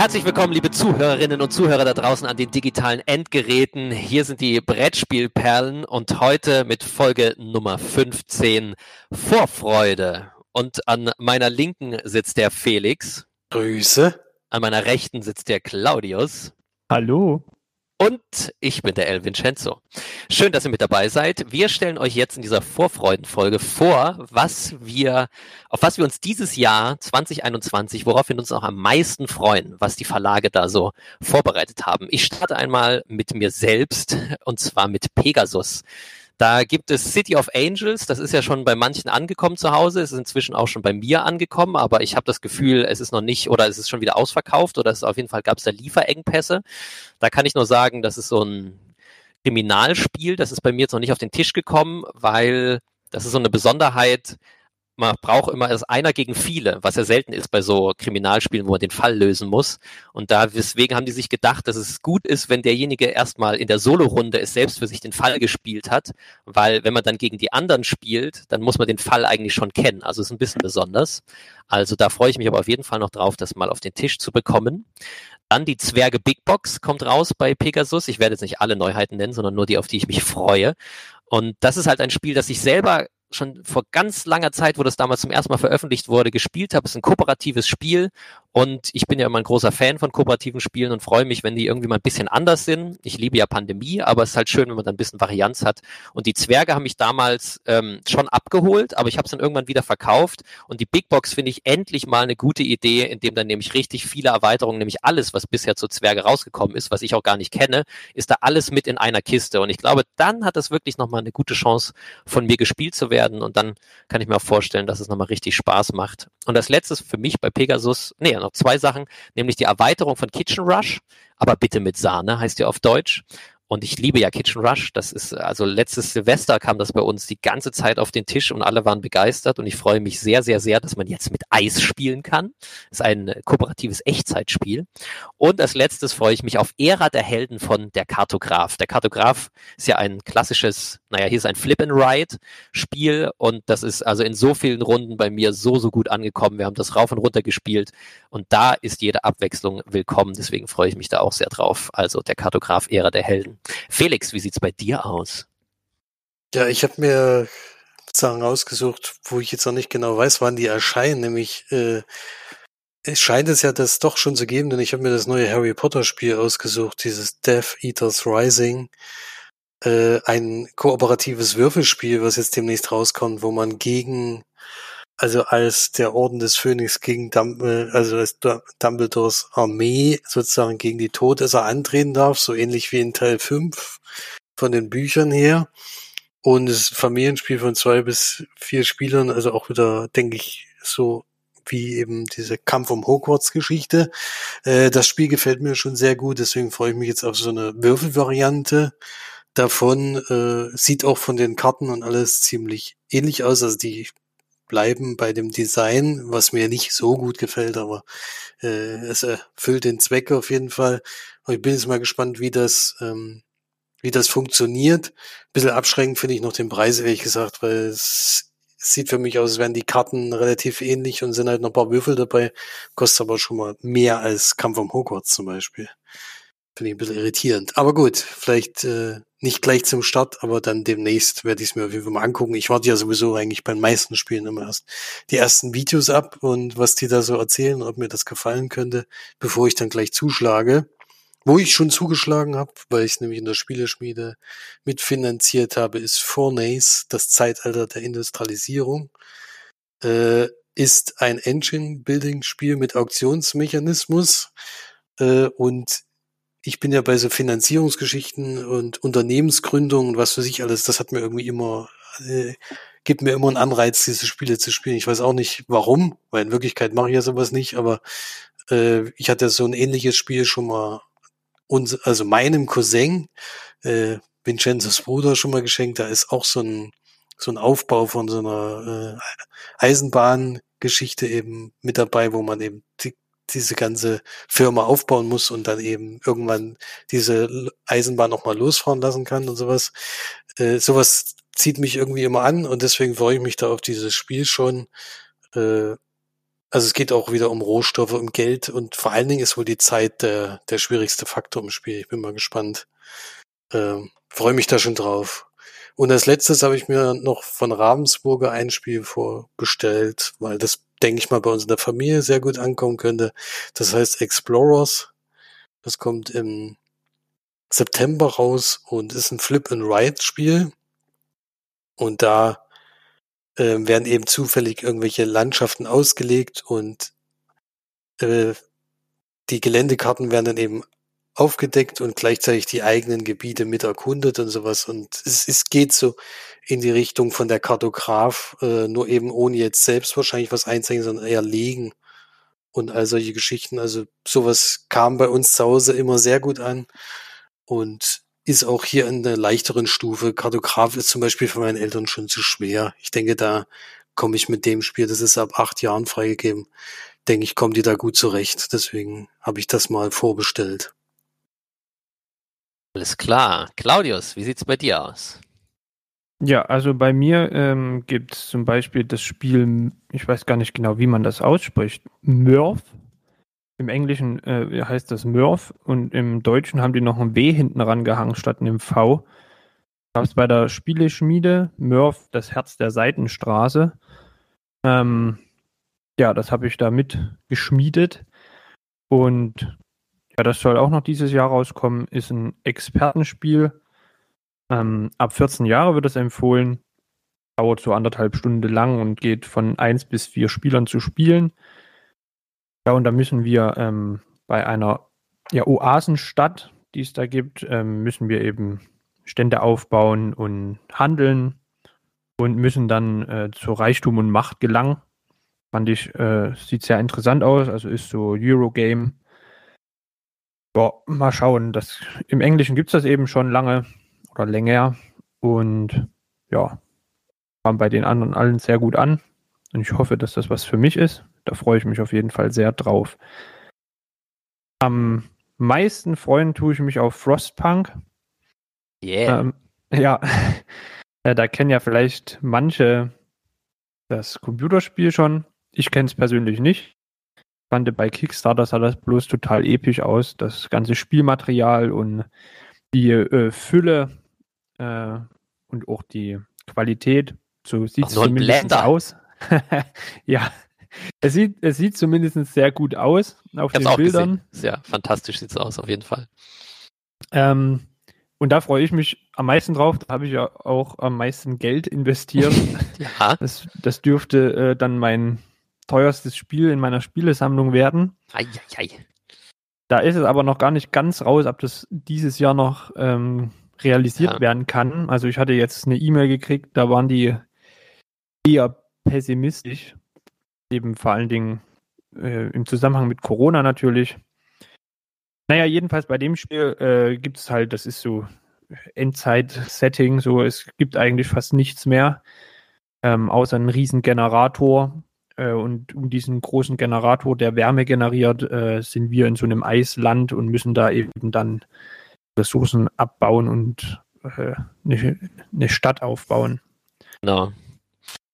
Herzlich willkommen, liebe Zuhörerinnen und Zuhörer da draußen an den digitalen Endgeräten. Hier sind die Brettspielperlen und heute mit Folge Nummer 15 Vorfreude. Und an meiner Linken sitzt der Felix. Grüße. An meiner Rechten sitzt der Claudius. Hallo. Und ich bin der El Vincenzo. Schön, dass ihr mit dabei seid. Wir stellen euch jetzt in dieser Vorfreudenfolge vor, was wir, auf was wir uns dieses Jahr 2021, worauf wir uns auch am meisten freuen, was die Verlage da so vorbereitet haben. Ich starte einmal mit mir selbst und zwar mit Pegasus. Da gibt es City of Angels, das ist ja schon bei manchen angekommen zu Hause, es ist inzwischen auch schon bei mir angekommen, aber ich habe das Gefühl, es ist noch nicht oder es ist schon wieder ausverkauft oder es auf jeden Fall gab es da Lieferengpässe. Da kann ich nur sagen, das ist so ein Kriminalspiel, das ist bei mir jetzt noch nicht auf den Tisch gekommen, weil das ist so eine Besonderheit, man braucht immer das einer gegen viele, was ja selten ist bei so Kriminalspielen, wo man den Fall lösen muss. Und da deswegen haben die sich gedacht, dass es gut ist, wenn derjenige erstmal in der Solo-Runde es selbst für sich den Fall gespielt hat, weil wenn man dann gegen die anderen spielt, dann muss man den Fall eigentlich schon kennen. Also ist ein bisschen besonders. Also da freue ich mich aber auf jeden Fall noch drauf, das mal auf den Tisch zu bekommen. Dann die Zwerge Big Box kommt raus bei Pegasus. Ich werde jetzt nicht alle Neuheiten nennen, sondern nur die, auf die ich mich freue. Und das ist halt ein Spiel, das ich selber schon vor ganz langer Zeit, wo das damals zum ersten Mal veröffentlicht wurde, gespielt habe. Es ist ein kooperatives Spiel und ich bin ja immer ein großer Fan von kooperativen Spielen und freue mich, wenn die irgendwie mal ein bisschen anders sind. Ich liebe ja Pandemie, aber es ist halt schön, wenn man dann ein bisschen Varianz hat. Und die Zwerge haben mich damals ähm, schon abgeholt, aber ich habe es dann irgendwann wieder verkauft. Und die Big Box finde ich endlich mal eine gute Idee, in dem dann nämlich richtig viele Erweiterungen, nämlich alles, was bisher zu Zwerge rausgekommen ist, was ich auch gar nicht kenne, ist da alles mit in einer Kiste. Und ich glaube, dann hat es wirklich nochmal eine gute Chance, von mir gespielt zu werden. Und dann kann ich mir auch vorstellen, dass es nochmal richtig Spaß macht. Und das letzte für mich bei Pegasus, nee, noch zwei Sachen, nämlich die Erweiterung von Kitchen Rush, aber bitte mit Sahne heißt ja auf Deutsch. Und ich liebe ja Kitchen Rush. Das ist, also letztes Silvester kam das bei uns die ganze Zeit auf den Tisch und alle waren begeistert. Und ich freue mich sehr, sehr, sehr, dass man jetzt mit Eis spielen kann. Das ist ein kooperatives Echtzeitspiel. Und als letztes freue ich mich auf Ära der Helden von Der Kartograf. Der Kartograf ist ja ein klassisches, naja, hier ist ein Flip-and-Ride-Spiel. Und das ist also in so vielen Runden bei mir so, so gut angekommen. Wir haben das rauf und runter gespielt. Und da ist jede Abwechslung willkommen. Deswegen freue ich mich da auch sehr drauf. Also Der Kartograf, Ära der Helden. Felix, wie sieht's bei dir aus? Ja, ich habe mir Sachen rausgesucht, wo ich jetzt noch nicht genau weiß, wann die erscheinen. Nämlich äh, es scheint es ja das doch schon zu geben, denn ich habe mir das neue Harry Potter Spiel ausgesucht, dieses Death Eaters Rising. Äh, ein kooperatives Würfelspiel, was jetzt demnächst rauskommt, wo man gegen also als der Orden des Phönix gegen Dumbledore, also als Dumbledores Armee sozusagen gegen die Todesser antreten darf, so ähnlich wie in Teil 5 von den Büchern her. Und es ist ein Familienspiel von zwei bis vier Spielern, also auch wieder, denke ich, so wie eben diese Kampf um Hogwarts-Geschichte. Äh, das Spiel gefällt mir schon sehr gut, deswegen freue ich mich jetzt auf so eine Würfelvariante davon. Äh, sieht auch von den Karten und alles ziemlich ähnlich aus. Also die bleiben bei dem Design, was mir nicht so gut gefällt, aber äh, es erfüllt den Zweck auf jeden Fall. Und ich bin jetzt mal gespannt, wie das, ähm, wie das funktioniert. Ein bisschen abschränkend finde ich noch den Preis, ehrlich gesagt, weil es sieht für mich aus, als wären die Karten relativ ähnlich und sind halt noch ein paar Würfel dabei, kostet aber schon mal mehr als Kampf um Hogwarts zum Beispiel. Finde ich ein bisschen irritierend. Aber gut, vielleicht äh, nicht gleich zum Start, aber dann demnächst werde ich es mir auf jeden Fall mal angucken. Ich warte ja sowieso eigentlich bei den meisten Spielen immer erst die ersten Videos ab und was die da so erzählen, ob mir das gefallen könnte, bevor ich dann gleich zuschlage. Wo ich schon zugeschlagen habe, weil ich nämlich in der Spieleschmiede mitfinanziert habe, ist Fornace, das Zeitalter der Industrialisierung. Äh, ist ein Engine-Building-Spiel mit Auktionsmechanismus äh, und ich bin ja bei so Finanzierungsgeschichten und Unternehmensgründung und was für sich alles, das hat mir irgendwie immer, äh, gibt mir immer einen Anreiz, diese Spiele zu spielen. Ich weiß auch nicht warum, weil in Wirklichkeit mache ich ja sowas nicht, aber äh, ich hatte so ein ähnliches Spiel schon mal uns, also meinem Cousin, äh, Vincenzos Bruder schon mal geschenkt. Da ist auch so ein, so ein Aufbau von so einer äh, Eisenbahngeschichte eben mit dabei, wo man eben diese ganze Firma aufbauen muss und dann eben irgendwann diese Eisenbahn auch losfahren lassen kann und sowas. Äh, sowas zieht mich irgendwie immer an und deswegen freue ich mich da auf dieses Spiel schon. Äh, Also es geht auch wieder um Rohstoffe, um Geld und vor allen Dingen ist wohl die Zeit der, der schwierigste Faktor im Spiel. Ich bin mal gespannt. Ähm, Freue mich da schon drauf. Und als letztes habe ich mir noch von Ravensburger ein Spiel vorbestellt, weil das, denke ich mal, bei uns in der Familie sehr gut ankommen könnte. Das heißt Explorers. Das kommt im September raus und ist ein Flip-and-Ride-Spiel. Und da äh, werden eben zufällig irgendwelche Landschaften ausgelegt und äh, die Geländekarten werden dann eben aufgedeckt und gleichzeitig die eigenen Gebiete mit erkundet und sowas. Und es, es geht so in die Richtung von der Kartograf, äh, nur eben ohne jetzt selbst wahrscheinlich was einzeichnen, sondern eher legen und all solche Geschichten. Also sowas kam bei uns zu Hause immer sehr gut an und ist auch hier in der leichteren Stufe. Kartograf ist zum Beispiel für meine Eltern schon zu schwer. Ich denke, da komme ich mit dem Spiel, das ist ab acht Jahren freigegeben, denke ich, kommen die da gut zurecht. Deswegen habe ich das mal vorbestellt. Alles klar. Claudius, wie sieht's bei dir aus? Ja, also bei mir ähm, gibt es zum Beispiel das Spiel, ich weiß gar nicht genau, wie man das ausspricht, Murph. Im Englischen äh, heißt das Murph und im Deutschen haben die noch ein W hinten rangehangen statt einem V. Gab es bei der Spieleschmiede Murph, das Herz der Seitenstraße. Ähm, ja, das habe ich da mit geschmiedet. Und ja, das soll auch noch dieses Jahr rauskommen. Ist ein Expertenspiel. Ähm, ab 14 Jahre wird es empfohlen. Dauert so anderthalb Stunden lang und geht von eins bis vier Spielern zu spielen. Ja, und da müssen wir ähm, bei einer ja, Oasenstadt, die es da gibt, ähm, müssen wir eben Stände aufbauen und handeln und müssen dann äh, zu Reichtum und Macht gelangen. Fand ich, äh, sieht sehr interessant aus, also ist so Eurogame. Boah, mal schauen. Das, Im Englischen gibt es das eben schon lange oder länger und ja, kam bei den anderen allen sehr gut an. Und ich hoffe, dass das was für mich ist. Da freue ich mich auf jeden Fall sehr drauf. Am meisten freuen tue ich mich auf Frostpunk. Yeah. Ähm, ja, da kennen ja vielleicht manche das Computerspiel schon. Ich kenne es persönlich nicht. Ich fand bei Kickstarter sah das bloß total episch aus. Das ganze Spielmaterial und die äh, Fülle äh, und auch die Qualität. So sieht es zumindest aus. ja, es sieht, es sieht zumindest sehr gut aus auf den Bildern. Gesehen. Ja, fantastisch sieht es aus, auf jeden Fall. Ähm, und da freue ich mich am meisten drauf. Da habe ich ja auch am meisten Geld investiert. ja. Das, das dürfte äh, dann mein teuerstes Spiel in meiner Spielesammlung werden. Ei, ei, ei. Da ist es aber noch gar nicht ganz raus, ob das dieses Jahr noch ähm, realisiert ja. werden kann. Also ich hatte jetzt eine E-Mail gekriegt, da waren die eher pessimistisch, eben vor allen Dingen äh, im Zusammenhang mit Corona natürlich. Naja, jedenfalls bei dem Spiel äh, gibt es halt, das ist so Endzeit-Setting, so es gibt eigentlich fast nichts mehr, ähm, außer einen riesen Generator. Äh, und um diesen großen Generator, der Wärme generiert, äh, sind wir in so einem Eisland und müssen da eben dann Ressourcen abbauen und äh, eine, eine Stadt aufbauen. Genau.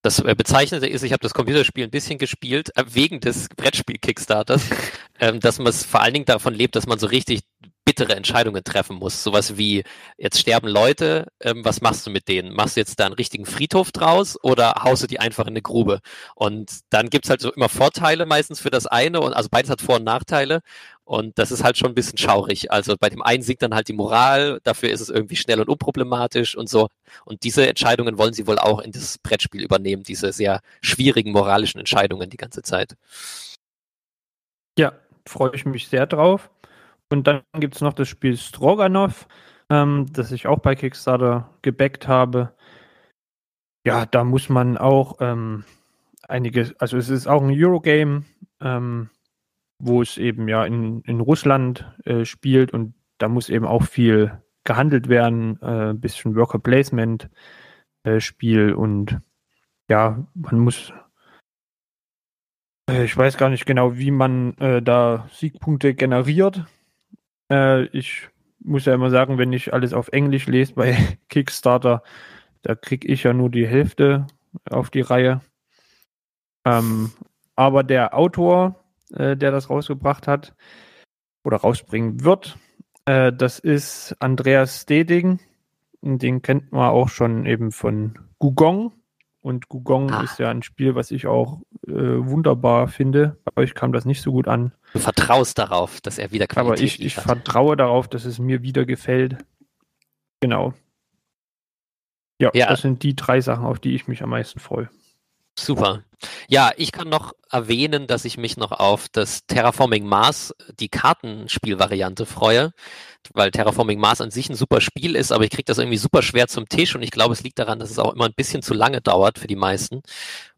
Das äh, Bezeichnende ist, ich habe das Computerspiel ein bisschen gespielt, äh, wegen des Brettspiel-Kickstarters, ähm, dass man es vor allen Dingen davon lebt, dass man so richtig bittere Entscheidungen treffen muss. Sowas wie, jetzt sterben Leute, ähm, was machst du mit denen? Machst du jetzt da einen richtigen Friedhof draus oder haust du die einfach in eine Grube? Und dann gibt's halt so immer Vorteile meistens für das eine und also beides hat Vor- und Nachteile. Und das ist halt schon ein bisschen schaurig. Also bei dem einen siegt dann halt die Moral, dafür ist es irgendwie schnell und unproblematisch und so. Und diese Entscheidungen wollen sie wohl auch in das Brettspiel übernehmen, diese sehr schwierigen moralischen Entscheidungen die ganze Zeit. Ja, freue ich mich sehr drauf. Und dann gibt es noch das Spiel Stroganov, ähm, das ich auch bei Kickstarter gebackt habe. Ja, da muss man auch ähm, einige, also es ist auch ein Eurogame, ähm, wo es eben ja in, in Russland äh, spielt und da muss eben auch viel gehandelt werden, äh, bisschen Worker Placement äh, Spiel und ja, man muss äh, ich weiß gar nicht genau, wie man äh, da Siegpunkte generiert. Äh, ich muss ja immer sagen, wenn ich alles auf Englisch lese bei Kickstarter, da kriege ich ja nur die Hälfte auf die Reihe. Ähm, aber der Autor, äh, der das rausgebracht hat oder rausbringen wird, äh, das ist Andreas Steding. Den kennt man auch schon eben von Gugong. Und Gugong ah. ist ja ein Spiel, was ich auch äh, wunderbar finde. Bei euch kam das nicht so gut an. Du vertraust darauf, dass er wieder Qualität Aber ich, ich vertraue darauf, dass es mir wieder gefällt. Genau. Ja, ja, das sind die drei Sachen, auf die ich mich am meisten freue. Super. Ja, ich kann noch erwähnen, dass ich mich noch auf das Terraforming Mars, die Kartenspielvariante freue, weil Terraforming Mars an sich ein super Spiel ist, aber ich kriege das irgendwie super schwer zum Tisch und ich glaube, es liegt daran, dass es auch immer ein bisschen zu lange dauert für die meisten.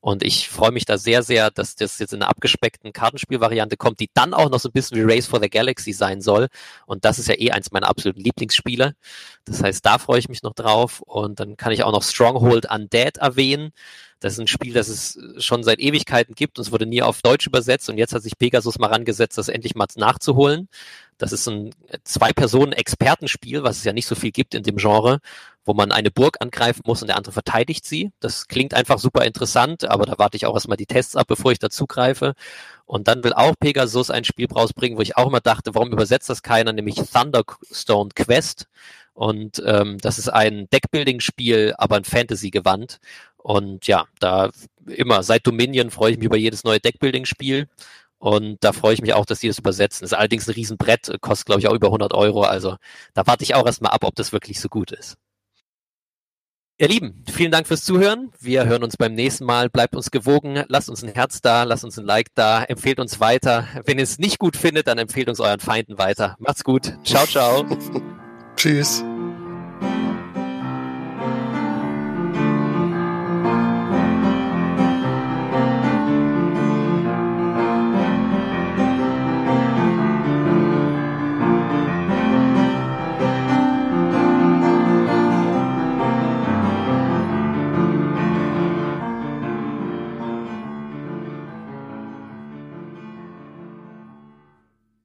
Und ich freue mich da sehr, sehr, dass das jetzt in einer abgespeckten Kartenspielvariante kommt, die dann auch noch so ein bisschen wie Race for the Galaxy sein soll. Und das ist ja eh eins meiner absoluten Lieblingsspiele. Das heißt, da freue ich mich noch drauf. Und dann kann ich auch noch Stronghold Undead erwähnen. Das ist ein Spiel, das es schon seit Ewigkeiten gibt und es wurde nie auf Deutsch übersetzt und jetzt hat sich Pegasus mal rangesetzt, das endlich mal nachzuholen. Das ist ein Zwei-Personen-Expertenspiel, was es ja nicht so viel gibt in dem Genre, wo man eine Burg angreifen muss und der andere verteidigt sie. Das klingt einfach super interessant, aber da warte ich auch erstmal die Tests ab, bevor ich dazugreife. Und dann will auch Pegasus ein Spiel rausbringen, wo ich auch immer dachte, warum übersetzt das keiner, nämlich Thunderstone Quest. Und ähm, das ist ein Deckbuilding-Spiel, aber ein Fantasy-Gewand. Und ja, da immer, seit Dominion freue ich mich über jedes neue Deckbuilding-Spiel. Und da freue ich mich auch, dass die das übersetzen. Ist allerdings ein Riesenbrett, kostet glaube ich auch über 100 Euro. Also da warte ich auch erstmal ab, ob das wirklich so gut ist. Ihr Lieben, vielen Dank fürs Zuhören. Wir hören uns beim nächsten Mal. Bleibt uns gewogen. Lasst uns ein Herz da, lasst uns ein Like da, empfehlt uns weiter. Wenn ihr es nicht gut findet, dann empfehlt uns euren Feinden weiter. Macht's gut. Ciao, ciao. Tschüss.